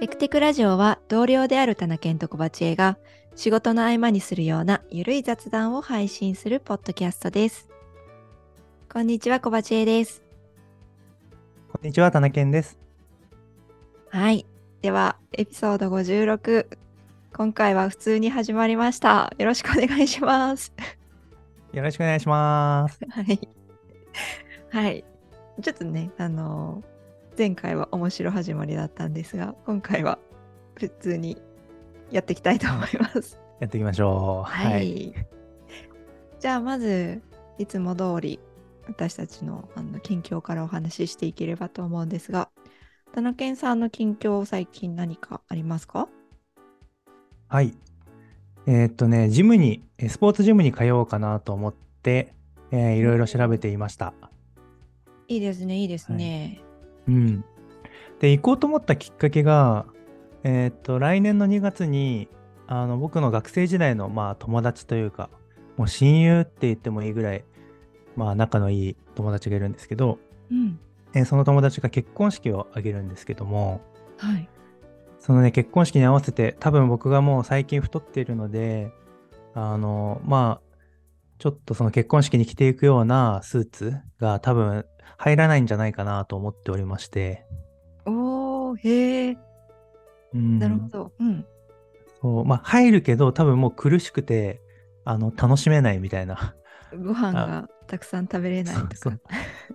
テクテクラジオは同僚である田中健と小鉢恵が仕事の合間にするようなゆるい雑談を配信するポッドキャストです。こんにちは、小鉢恵です。こんにちは、田中健です。はい。では、エピソード56。今回は普通に始まりました。よろしくお願いします。よろしくお願いします。はい。はい。ちょっとね、あの前回は面白始まりだったんですが、今回は普通にやっていきたいと思います。やっていきましょう。はい。じゃあ、まず、いつも通り、私たちのあの近況からお話ししていければと思うんですが、田中健さんの近況、最近何かありますか？はい。えーっとね、ジムに、えスポーツジムに通おうかなと思って、えーいろいろ調べていました。いいですね、いいですね。うん。で、行こうと思ったきっかけが、えーっと、来年の2月に、あの、僕の学生時代の、まあ、友達というか、もう親友って言ってもいいぐらい、まあ、仲のいい友達がいるんですけど、うん。えーその友達が結婚式を挙げるんですけども、はい。そのね、結婚式に合わせて、多分僕がもう最近太っているので、あの、まあ、ちょっとその結婚式に着ていくようなスーツが多分入らないんじゃないかなと思っておりまして、おー、へー、うん、なるほど。うん。そう、まあ入るけど多分もう苦しくて、あの、楽しめないみたいな。ご飯がたくさん食べれないとか。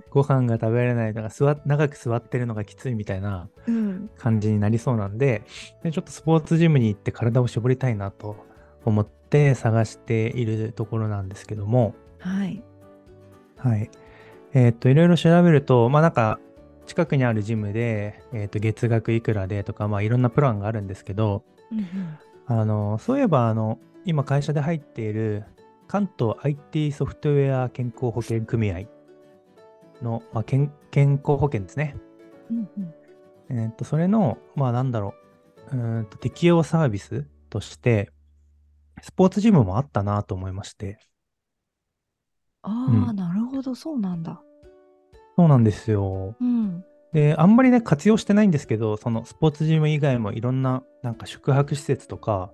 ご飯が食べれないとか座っ、長く座ってるのがきついみたいなうん。感じになりそうなんで、でちょっとスポーツジムに行って体を絞りたいなと思って探しているところなんですけども、はい。はい。えーっと、いろいろ調べると、まあなんか、近くにあるジムで、えーっと、月額いくらでとか、まあいろんなプランがあるんですけど、うんうん。あの、そういえば、あの、今会社で入っている関東 IT ソフトウェア健康保険組合の、まあ、健健康保険ですね。うんうんえーっと、それの、まあなんだろう、うーんと適用サービスとして、スポーツジムもあったなと思いまして。ああ、うんなるほど、そうなんだ。そうなんですよ。うん。で、あんまりね、活用してないんですけど、そのスポーツジム以外もいろんな、なんか宿泊施設とか、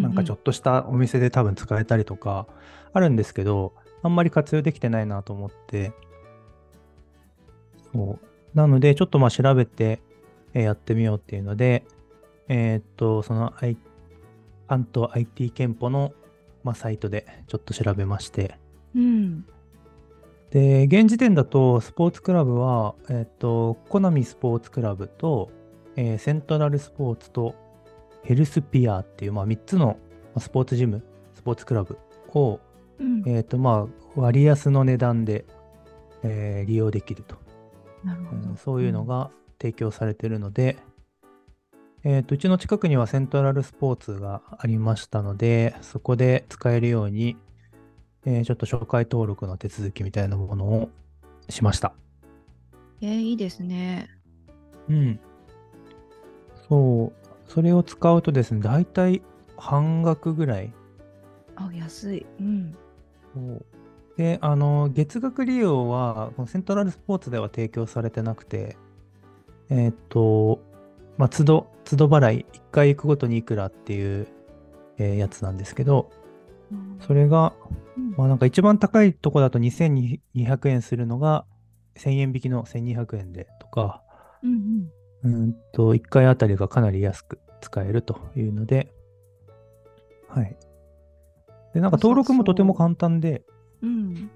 なんかちょっっとしたお店で多分使えたりとか、あるんですけど、あんまり活用できてないなと思って、そう。なので、ちょっとまあ調べて、えーやってみようっていうので、えーっと、その、I、関東 IT 憲法の、まあ、サイトでちょっと調べまして、うん。で、現時点だと、スポーツクラブは、えっと、コナミスポーツクラブと、えーセントラルスポーツと、ヘルスピアっていう、まあ、3つのまあスポーツジム、スポーツクラブを、うん。えっと、まあ、割安の値段で、えー利用できると、なるほど。うんそういうのが提供されているので、えっと、うちの近くにはセントラルスポーツがありましたので、そこで使えるように、えーちょっと紹介登録の手続きみたいなものをしました。えー、いいですね。うん。そう。それを使うとですね、だいたい半額ぐらい。あ、安い。うん。そうで、あの、月額利用は、このセントラルスポーツでは提供されてなくて、えーっと、まあ、都度、都度払い、1回行くごとにいくらっていう、えーやつなんですけど、それが、うんまあなんか一番高いとこだと2200円するのが、1000円引きの1200円でとか、うんうん。うーんと、1回あたりがかなり安く使えるというので、はい。で、なんか登録もとても簡単で、うん。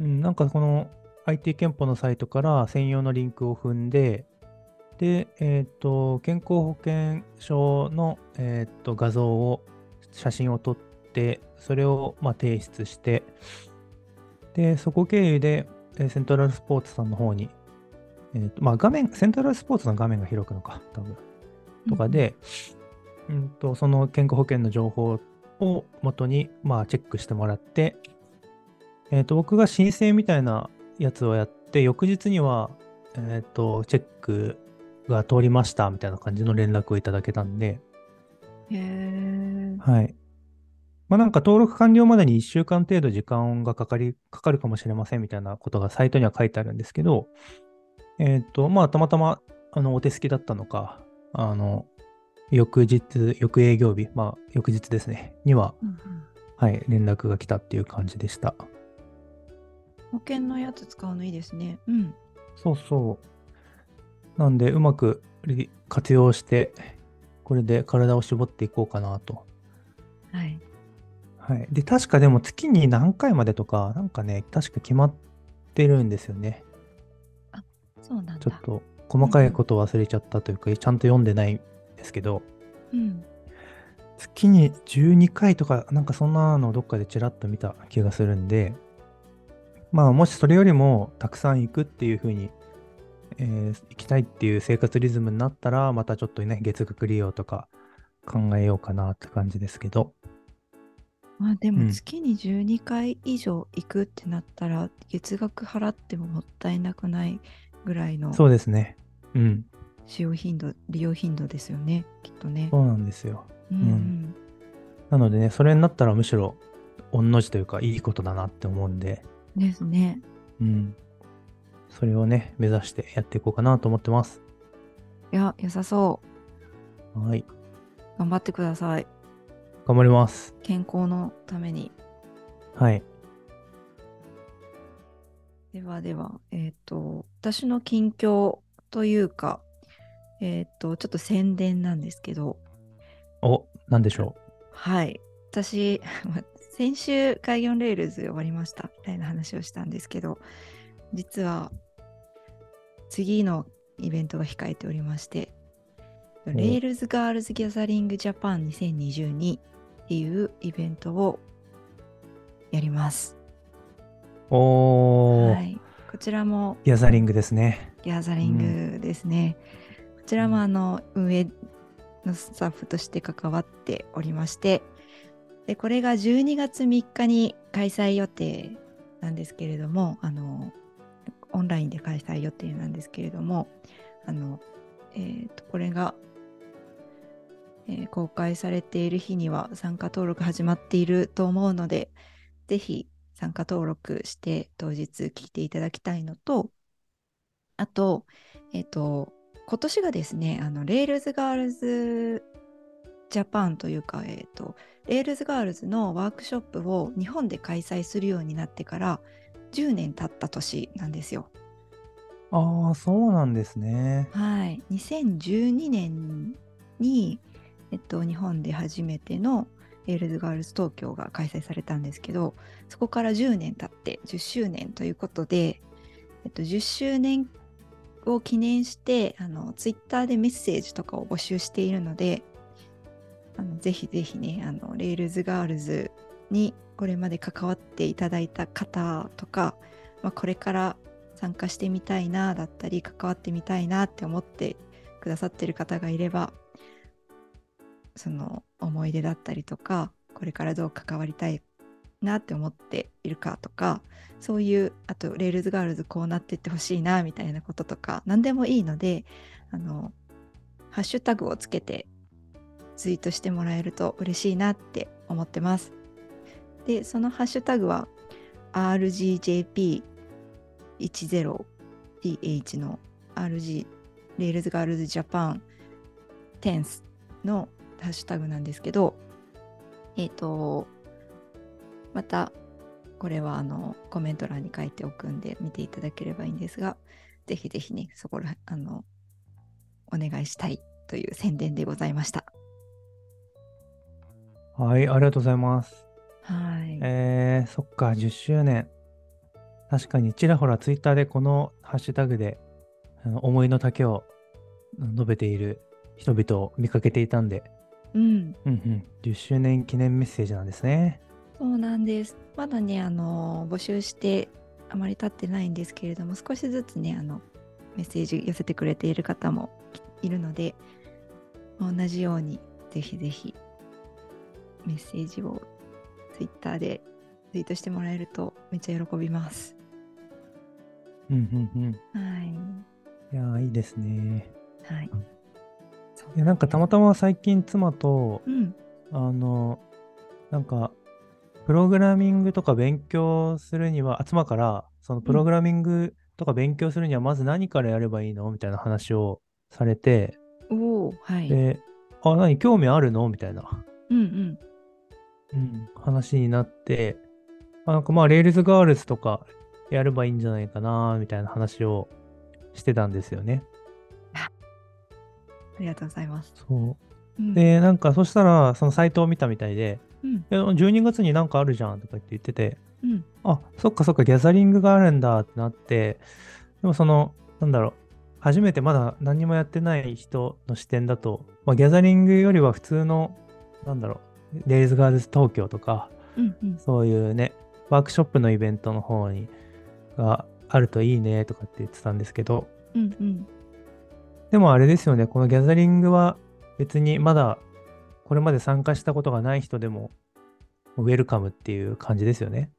うん、なんかこの IT 憲法のサイトから専用のリンクを踏んで、で、えっ、と、健康保険証の、えっと画像を、写真を撮って、それをまあ提出して、で、そこ経由で、えーセントラルスポーツさんの方に、えーとまあ画面、セントラルスポーツの画面が開くのか、多分。とかで、うんと、その健康保険の情報を元に、まあ、チェックしてもらって、えっ、と、僕が申請みたいなやつをやって、翌日には、えっ、と、チェックが通りました、みたいな感じの連絡をいただけたんで、へえ。はい。まあなんか登録完了までに1週間程度時間がかかり、かかるかもしれませんみたいなことがサイトには書いてあるんですけど、えっ、と、まあたまたま、あの、お手すきだったのか、あの、翌日、翌営業日、まあ、翌日ですね、には、うんうんはい、連絡が来たっていう感じでした。保険のやつ使うのいいですね。うん。そうそう。なんで、うまくり活用して、これで体を絞っていこうかなと。はい。はい。で、確かでも月に何回までとか、なんかね、確か決まってるんですよね。そうなんだ。ちょっと細かいことを忘れちゃったというか、ちゃんと読んでないんですけど、うん。月に12回とか、なんかそんなのをどっかでちらっと見た気がするんで、まあもしそれよりもたくさん行くっていう風に、えー行きたいっていう生活リズムになったら、またちょっとね、月額利用とか考えようかなって感じですけど、まあでうんも月に12回以上行くってなったら、月額払ってももったいなくないぐらいのそうですね。うん、使用頻度、利用頻度ですよね、きっとね。そうなんですよ。うんうんなのでね、それになったらむしろ、御の字というか、いいことだなって思うんで、ですね。うん。それをね、目指してやっていこうかなと思ってます。いや、良さそう。はい。頑張ってください。頑張ります。健康のために。はい。ではでは、えっ、と、私の近況というか、えっ、と、ちょっと宣伝なんですけど、お、なんでしょはい。私、先週、 Kaigi on Rails 終わりましたみたいな話をしたんですけど、実は、次のイベントが控えておりまして、お Rails Girls Gathering Japan 2022っていうイベントをやります。う。おー、はい。こちらもギャザリングですね。ギャザリングですね。こちらもあの運営のスタッフとして関わっておりまして、でこれが12月3日に開催予定なんですけれども、あのオンラインで開催予定なんですけれども、あのえーとこれが、えー公開されている日には参加登録始まっていると思うので、ぜひ参加登録して当日聞いていただきたいのと、あと、えっ、と、今年がですね、あの、 Rails Girls Japan というか、えっ、と、 Rails Girls のワークショップを日本で開催するようになってから10年経った年なんですよ。ああ、そうなんですね。はい。2012年に、えっと、日本で初めての Rails Girls 東京が開催されたんですけど、そこから10年経って10周年ということで、えっと、10周年を記念して、あの、ツイッターでメッセージとかを募集しているので、あのぜひぜひね、あの、 Rails Girls にこれまで関わっていただいた方とか、まあ、これから参加してみたいなだったり関わってみたいなって思ってくださってる方がいればその思い出だったりとかこれからどう関わりたいなって思っているかとかそういうあと Rails Girls こうなってってほしいなみたいなこととか何でもいいのであのハッシュタグをつけてツイートしてもらえると嬉しいなって思ってます。でそのハッシュタグは RGJP 10th の RG Rails Girls Japan tenth のハッシュタグなんですけどえっ、とまたこれはあのコメント欄に書いておくんで見ていただければいいんですがぜひぜひねそこらあのお願いしたいという宣伝でございましたはい、ありがとうございます。はい、えー、そっか、10周年。確かにちらほらツイッターでこのハッシュタグであの思いの丈を述べている人々を見かけていたんで、うんうんうん、10周年記念メッセージなんですね。そうなんです。まだね、あの募集してあまり経ってないんですけれども、少しずつね、あのメッセージ寄せてくれている方もいるので、同じようにぜひぜひメッセージをツイッターでツイートしてもらえるとめっちゃ喜びます。うんうんうん。はい。いやー、いいですね。はい。いや、なんかたまたま最近妻と、うん。あの、なんか、プログラミングとか勉強するには、あ妻から、そのプログラミングとか勉強するには、まず何からやればいいのみたいな話をされて、おおはい。で、あ、何、興味あるのみたいな、うんうん。うん、話になって、あなんかまあ、 Rails Girls とかやればいいんじゃないかな、みたいな話をしてたんですよね。ありがとうございます。そう。うん、で、なんか、そしたら、そのサイトを見たみたいで、うんえ12月になんかあるじゃんとか言って言ってて、うんあ、そっかそっか、ギャザリングがあるんだってなって、でもその、なんだろう、初めてまだ何にもやってない人の視点だと、まあ、ギャザリングよりは普通の、なんだろう、レイズガールズ東京とか、うんうんそういうね、ワークショップのイベントの方に、があるといいねとかって言ってたんですけど、うんうんでもあれですよね、このギャザリングは別にまだこれまで参加したことがない人でもウェルカムっていう感じですよね。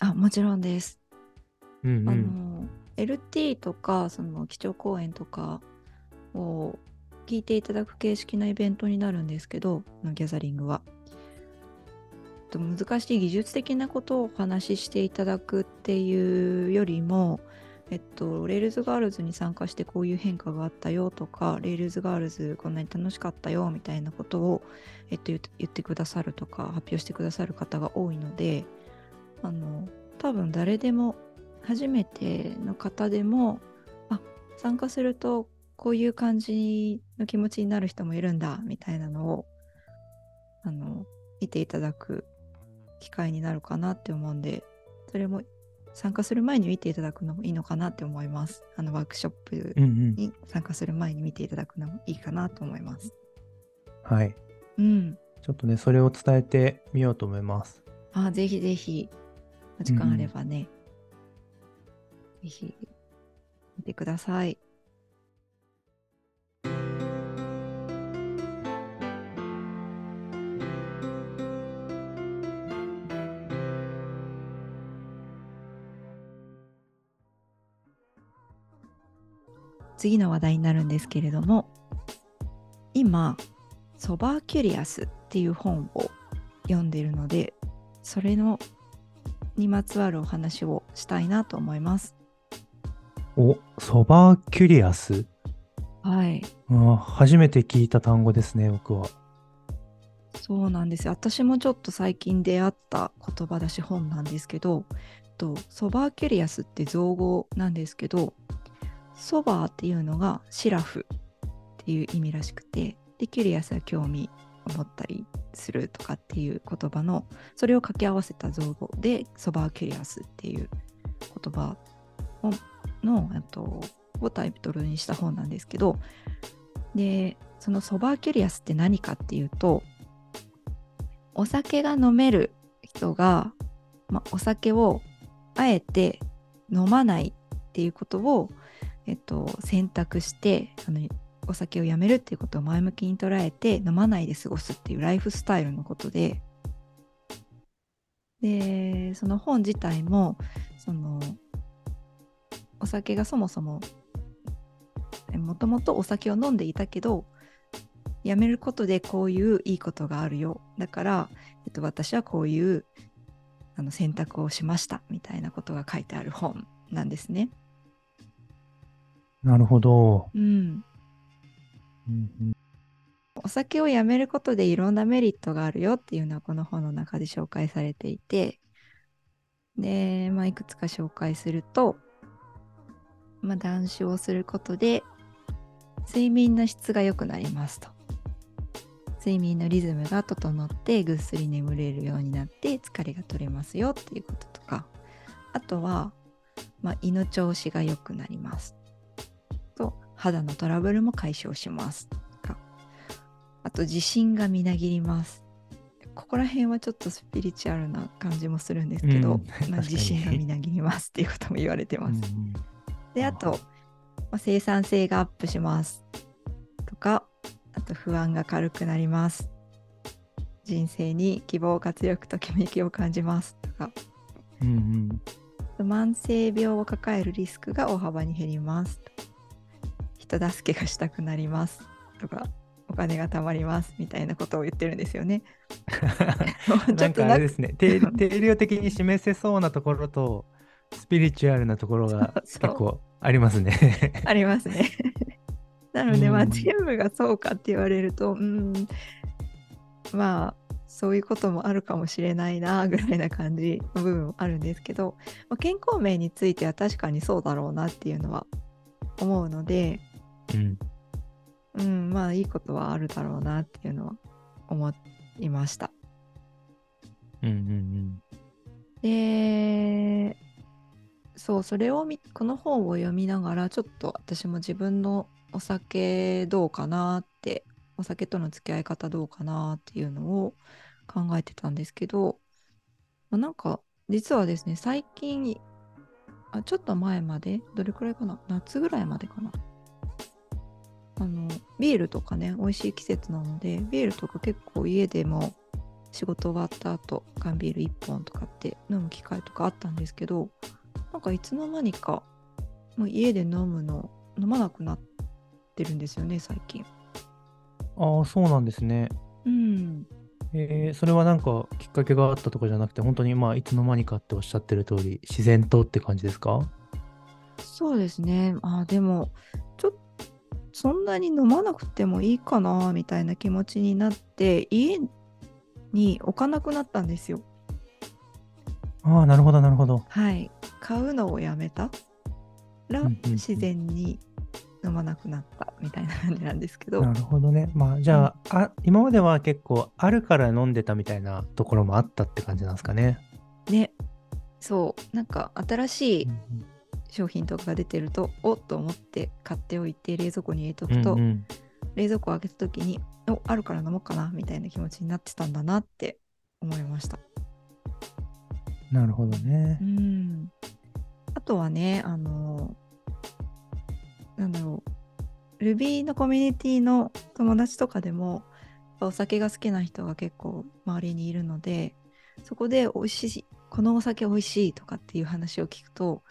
あもちろんです。あうんうん。の LT とかその基調講演とかを聞いていただく形式のイベントになるんですけどギャザリングは。と難しい技術的なことをお話ししていただくっていうよりも、えっと、 Rails Girls に参加してこういう変化があったよとか、 Rails Girls こんなに楽しかったよみたいなことを、えっと、言ってくださるとか、発表してくださる方が多いので、あの、多分誰でも、初めての方でも、あ、参加するとこういう感じの気持ちになる人もいるんだ、みたいなのを、あの、見ていただく機会になるかなって思うんで、それも参加する前に見ていただくのもいいのかなって思います。あのワークショップうんうん。に参加する前に見ていただくのもいいかなと思います。はい。うん。ちょっとね、それを伝えてみようと思います。あ、ぜひぜひ、お時間あればね、ぜひ見てください。次の話題になるんですけれども今「 Sober Curious」っていう本を読んでいるのでそれのにまつわるお話をしたいなと思います。お、 Sober Curious？はい、あ初めて聞いた単語ですね、僕は。そうなんですよ。私もちょっと最近出会った言葉だし本なんですけど、と sober curious って造語なんですけど、 sober っていうのがシラフっていう意味らしくて、で curious は興味を持ったりするとかっていう言葉のそれを掛け合わせた造語で sober curious っていう言葉をのえっとをタイトルにした本なんですけどでその sober curious って何かっていうとお酒が飲める人が、ま、お酒をあえて飲まないっていうことを、えっと、選択してあのお酒をやめるっていうことを前向きに捉えて飲まないで過ごすっていうライフスタイルのことででその本自体もそのお酒がそもそももともとお酒を飲んでいたけどやめることでこういういいことがあるよだから、えっと、私はこういうあの選択をしましたみたいなことが書いてある本なんですね。なるほど。うん、うんうん。お酒をやめることでいろんなメリットがあるよっていうのはこの本の中で紹介されていて。で、まあ、いくつか紹介すると、まあ、断酒をすることで睡眠の質が良くなりますと。睡眠のリズムが整ってぐっすり眠れるようになって疲れが取れますよっていうこととか。あとは、まあ、胃の調子が良くなりますと肌のトラブルも解消します。あと自信がみなぎります。ここら辺はちょっとスピリチュアルな感じもするんですけど、うん。まあ、自信がみなぎりますっていうことも言われてます。うんうんで、あと、まあ、生産性がアップします。とか、あと不安が軽くなります。人生に希望、活力、ときめきを感じます。とか、うんうん。慢性病を抱えるリスクが大幅に減ります。と人助けがしたくなりますとかお金が貯まりますみたいなことを言ってるんですよね。ちなんょっあれですね、定定量的に示せそうなところと、スピリチュアルなところが結構ありますね。ありますね。なので、まあ、うん全部がそうかって言われると、うん、まあ、そういうこともあるかもしれないな、ぐらいな感じの部分もあるんですけど、まあ、健康面については確かにそうだろうなっていうのは思うので、うん。うん、まあ、いいことはあるだろうなっていうのは思いました。うんうんで、そう、それをみ、この本を読みながら、ちょっと私も自分のお酒どうかなって、お酒との付き合い方どうかなっていうのを考えてたんですけど、まあなんか、実はですね、最近、あちょっと前まで、どれくらいかな？夏ぐらいまでかな？あの、ビールとかね、美味しい季節なので、ビールとか結構家でも仕事終わった後缶ビール1本とかって飲む機会とかあったんですけどなんかいつの間にかもう家で飲むの飲まなくなってるんですよね最近うん。ああ、そうなんですね。うんえーそれはなんかきっかけがあったとかじゃなくて、本当にまあいつの間にかっておっしゃってる通り、自然とって感じですか？そうですねあでもちょっとそんなに飲まなくてもいいかなみたいな気持ちになって家に置かなくなったんですよ。ああ、なるほど、なるほど。はい。買うのをやめた。らうんうんうん。自然に飲まなくなったみたいな感じなんですけど。なるほどね。まあじゃあ,、あ、今までは結構あるから飲んでたみたいなところもあったって感じなんですかね。ね。そう。なんか新しいうん商品とかが出てると、おっと思って買っておいて冷蔵庫に入れとうくと、んうん。冷蔵庫を開けた時におあるから飲もうかなみたいな気持ちになってたんだなって思いました。なるほどね。う。ん。あとはねあのなんだろう Ruby のコミュニティの友達とかでもお酒が好きな人が結構周りにいるのでそこで美味しいこのお酒美味しいとかっていう話を聞くと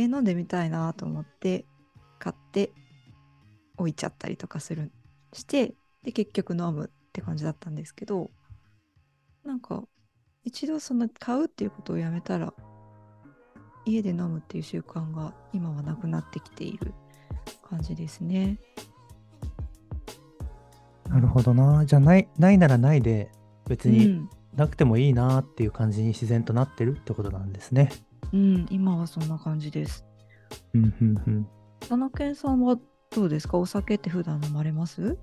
えー飲んでみたいなと思って買って置いちゃったりとかするしてで結局飲むって感じだったんですけどなんか一度その買うっていうことをやめたら家で飲むっていう習慣が今はなくなってきている感じですね。なるほどな。じゃあない、ないならないで、別にうん、なくてもいいなっていう感じに自然となってるってことなんですね。うん、今はそんな感じです。うんうんうん。田中さんはどうですか？お酒って普段飲まれます？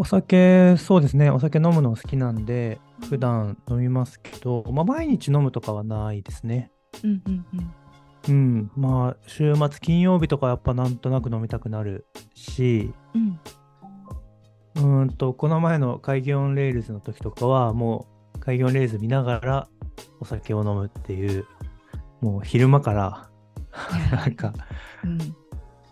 お酒、そうですね。お酒飲むの好きなんで、普段飲みますけど、まあ、毎日飲むとかはないですね。うんうんうん。うん。まあ、週末、金曜日とかやっぱなんとなく飲みたくなるし、うんうーんと、この前の Kaigi on Rails の時とかは、もう Kaigi on Rails 見ながらお酒を飲むっていう、もう昼間から、なんか、うん、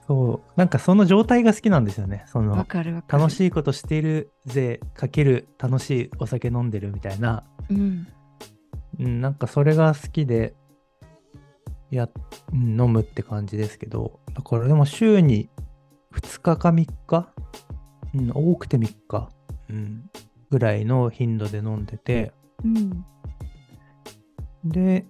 そう、なんかその状態が好きなんですよね。そわの。楽しいことしているぜ、かける楽しいお酒飲んでるみたいな、うん。うん、なんかそれが好きで、や、うん飲むって感じですけど、だからでも週に2日か3日、うん、多くて3日、うん、ぐらいの頻度で飲んでて、うん。で、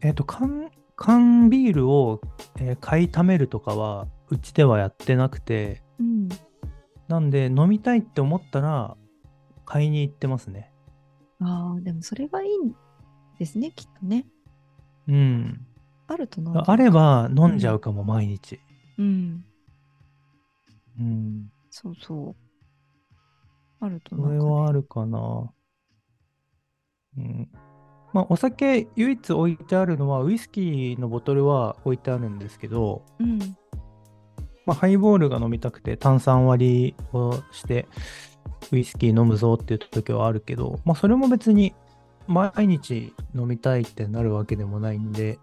えっ、と、缶、缶ビールを、えー買いためるとかは、うちではやってなくて、うん。なんで飲みたいって思ったら、買いに行ってますね。ああ、でもそれがいいんですね、きっとね。うん。あると飲あれ。ば飲んじゃうかも、毎日。うん。うん。そうそう。あるとなんかねはあるかな。うん。まあ、お酒唯一置いてあるのは、ウイスキーのボトルは置いてあるんですけど、うん。まあ、ハイボールが飲みたくて炭酸割りをして、ウイスキー飲むぞっていう時はあるけど、まあ、それも別に毎日飲みたいってなるわけでもないんで、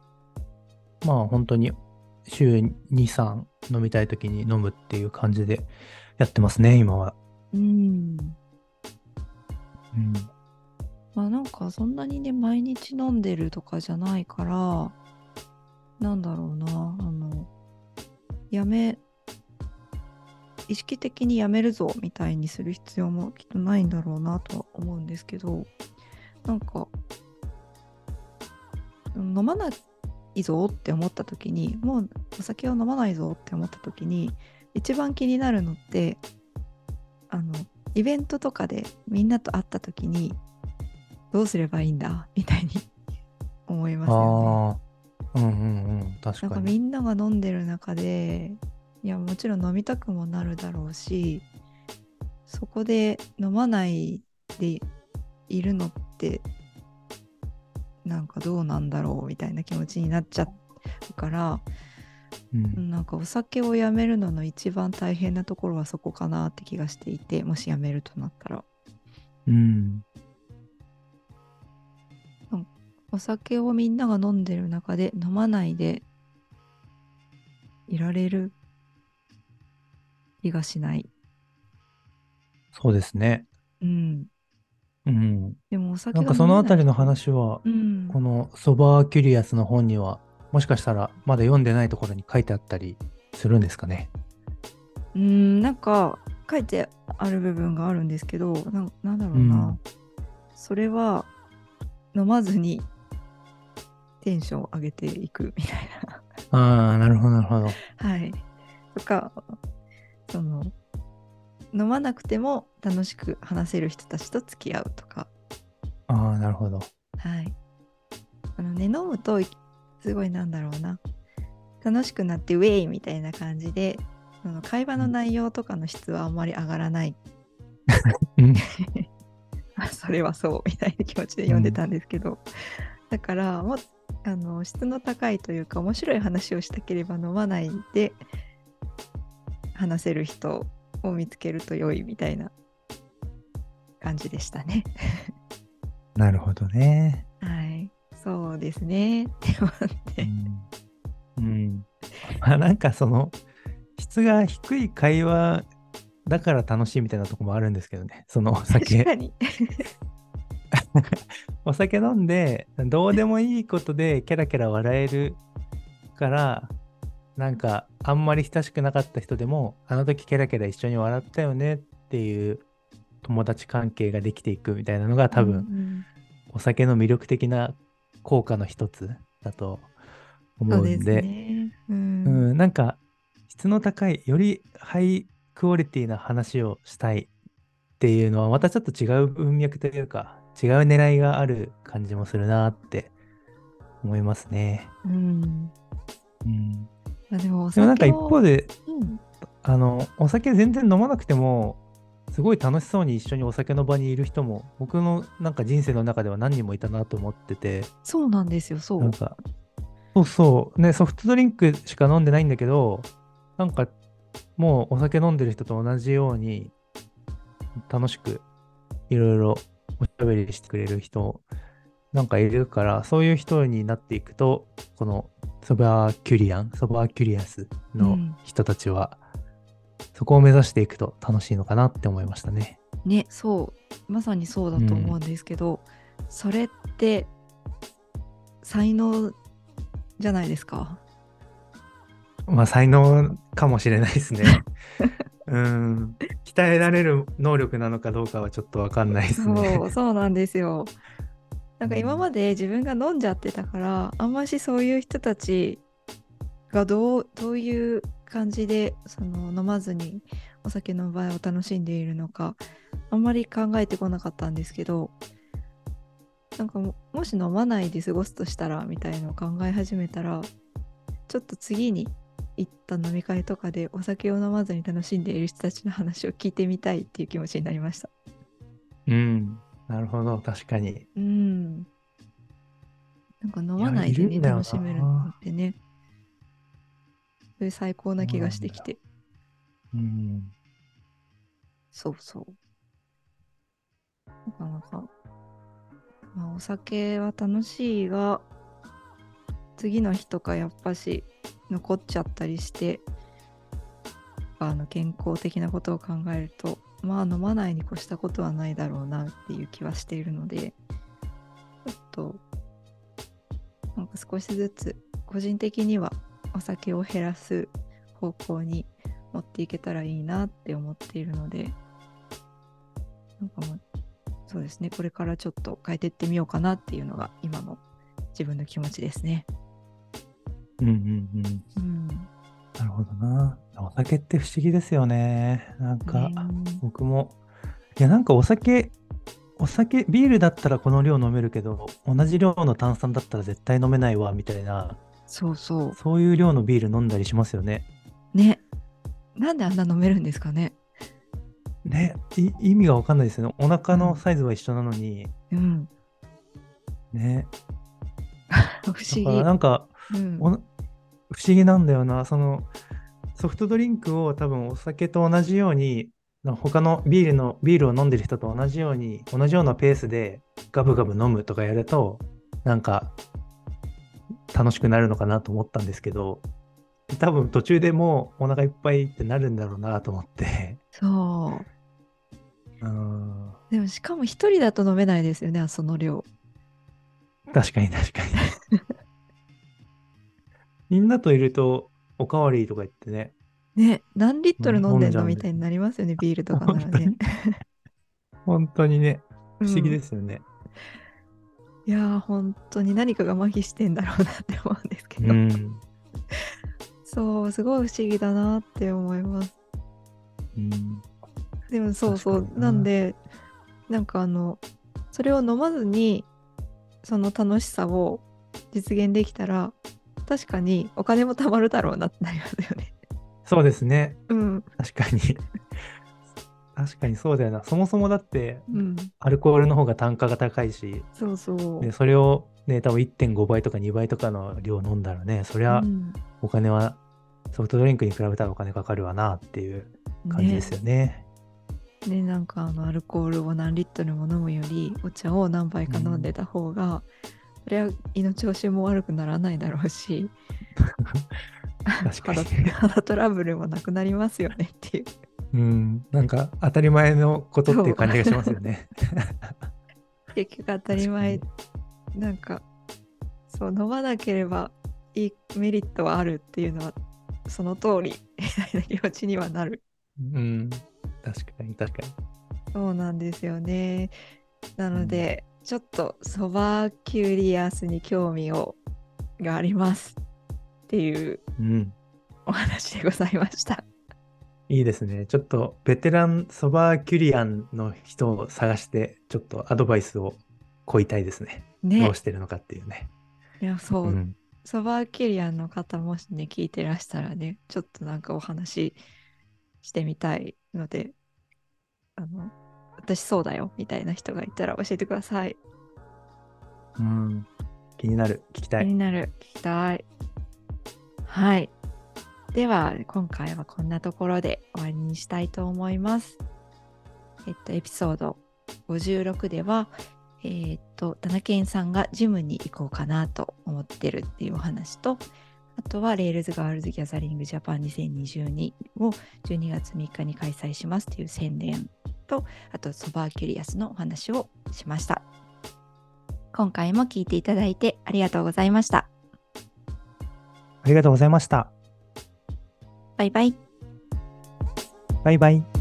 まあ、本当に週2、3飲みたい時に飲むっていう感じでやってますね、今は。うん。うん。まあなんかそんなにね毎日飲んでるとかじゃないからなんだろうなあのやめ意識的にやめるぞみたいにする必要もきっとないんだろうなとは思うんですけどなんか飲まないぞって思った時にもうお酒を飲まないぞって思った時に一番気になるのってあのイベントとかでみんなと会った時にどうすればいいんだ？みたいに思いますよああ、うんうんうん、確ね。なんかに。かみんなが飲んでる中でいやもちろん飲みたくもなるだろうしそこで飲まないでいるのってなんかどうなんだろうみたいな気持ちになっちゃうからうん。なんかお酒をやめるのの一番大変なところはそこかなって気がしていてもしやめるとなったら。うんお酒をみんなが飲んでる中で飲まないでいられる気がしない。そうですね。うん。うん。でもお酒なんかそのあたりの話は、うん。このソバーキュリアスの本には、もしかしたらまだ読んでないところに書いてあったりするんですかね。うん。なんか書いてある部分があるんですけどなんなんだろうな、うん。それは飲まずにテンションを上げていくみたいなああ、なるほど、なるほど。はい。とか、その、飲まなくても楽しく話せる人たちと付き合うとか、ああ、なるほど。はい。あのね、飲むと、すごいなんだろうな、楽しくなってウェイみたいな感じで、その会話の内容とかの質はあんまり上がらない。それはそうみたいな気持ちで読んでたんですけど、だからもうあの質の高いというか面白い話をしたければ飲まないで話せる人を見つけると良いみたいな感じでしたね。なるほどね。はい、そうですね。って思って。うん。うん。まあなんかその、質が低い会話だから楽しいみたいなとこもあるんですけどね。そのお確酒か。に。お酒飲んで、どうでもいいことでケラケラ笑えるから、なんかあんまり親しくなかった人でも、あの時ケラケラ一緒に笑ったよねっていう友達関係ができていくみたいなのが多分、うんお酒の魅力的な効果の一つだとうん思ううんですね。うんうん、なんか質の高いよりハイクオリティな話をしたいっていうのはまたちょっと違う文脈というか違う狙いがある感じもするなって思いますね。うん。うん、あでもおでもなんか一方でうん。あのお酒全然飲まなくてもすごい楽しそうに一緒にお酒の場にいる人も僕のなんか人生の中では何人もいたなと思ってて。そうなんですよ、そう。なん。かそうそう。ねソフトドリンクしか飲んでないんだけどなんかもうお酒飲んでる人と同じように楽しくいろいろべりしてくれる人なんかいるからそういう人になっていくとこのソバーキュリアンソバーキュリアスのうん人たちは、そこを目指していくと楽しいのかなって思いましたね。ねそうまさにそうだと思うんですけど、それって才能じゃないですか？まあ才能かもしれないですね。うん。鍛えられる能力なのかどうかはちょっとわかんないですそうね。そうなんですよ。なんかうん今まで自分が飲んじゃってたからあんましそういう人たちがどうどういう感じでその飲まずにお酒の場合を楽しんでいるのかあんまり考えてこなかったんですけどなんかももし飲まないで過ごすとしたらみたいのを考え始めたらちょっと次に行った飲み会とかでお酒を飲まずに楽しんでいる人たちの話を聞いてみたいっていう気持ちになりました。うん。なるほど。確かに。うん。なんか飲まないでね、楽しめるのってね。そういう最高な気がしてきて。うん。そうそう。なかなか。まあ、お酒は楽しいが、次の日とかやっぱし残っちゃったりして、あの健康的なことを考えると、まあ飲まないに越したことはないだろうなっていう気はしているので、ちょっと、なんか少しずつ個人的にはお酒を減らす方向に持っていけたらいいなって思っているので、なんかもう、そうですね、これからちょっと変えていってみようかなっていうのが今の自分の気持ちですね。うんうんうん。うん。なるほほどな。お酒って不思議ですよね。なんか、ね僕も、いや、なんかお酒、お酒、ビールだったらこの量飲めるけど、同じ量の炭酸だったら絶対飲めないわ、みたいな、そうそそういう量のビール飲んだりしますよね。う。ね。なんであんな飲めるんですかね。ね、い意味がわかんないですよね。お腹のサイズは一緒なのに、うん。ね。不思議。なんか、うんお不思議なんだよな。そのソフトドリンクを多分お酒と同じように、な他のビールのビールを飲んでる人と同じように、同じようなペースでガブガブ飲むとかやると、なんか楽しくなるのかなと思ったんですけど、多分途中でもうお腹いっぱいってなるんだろうなと思って。そう。うんでもしかも一人だと飲めないですよね、その量。確かに確かに。みんなといるとおかわりとか言ってね、ね、何リットル飲んでんのみたいになりますよね、ビールとかならね。本当に。ね、不思議でうんすよね。いやー、本当に何かが麻痺してんだろうなって思うんですけど、うん。そう、すごい不思議だなって思います。うん。でもそうそう。なんでなんかあのそれを飲まずにその楽しさを実現できたら確かにお金も貯まるだろうなってなりますよね。そうですね。うん確かに。確かにそうだよな。そもそもだって、うんアルコールの方が単価が高いし、そうそう。でそれをね、多分1.5倍とか2倍とかの量飲んだらね、そりゃうんお金は、ソフトドリンクに比べたらお金かかるわなっていう感じですよね。ねなんかあのアルコールを何リットルも飲むよりお茶を何杯か飲んでた方が、それは胃の調子も悪くならないだろうし確かに肌肌トラブルもなくなりますよねっていう。うん。なんか当たり前のことっていう感じがしますよね。結局当たり前なんかそう飲まなければいいメリットはあるっていうのはその通りみたいな気持ちにはなるうん。確かに確かに。そうなんですよねなので、ちょっとソバーキュリアスに興味をがありますっていううん。お話でございましたいいですね。ちょっとベテランソバーキュリアンの人を探して、ちょっとアドバイスを請いたいですね。どねうしてるのかっていうね。いやそう、うん。ソバーキュリアンの方もしね聞いてらしたらねちょっとなんかお話ししてみたいのであの私そうだよみたいな人がいたら教えてくださいうん。気になる。聞きたい。気になる聞きたいはいでは今回はこんなところで終わりにしたいと思いますえっとエピソード56ではえーっとタナケンさんがジムに行こうかなと思ってるっていうお話とあとは Rails Girls Gathering Japan 2022を12月3日に開催しますという宣伝とあとソバーキュリアスのお話をしました今回も聞いていただいてありがとうございましたありがとうございました。バイバイバイバイ。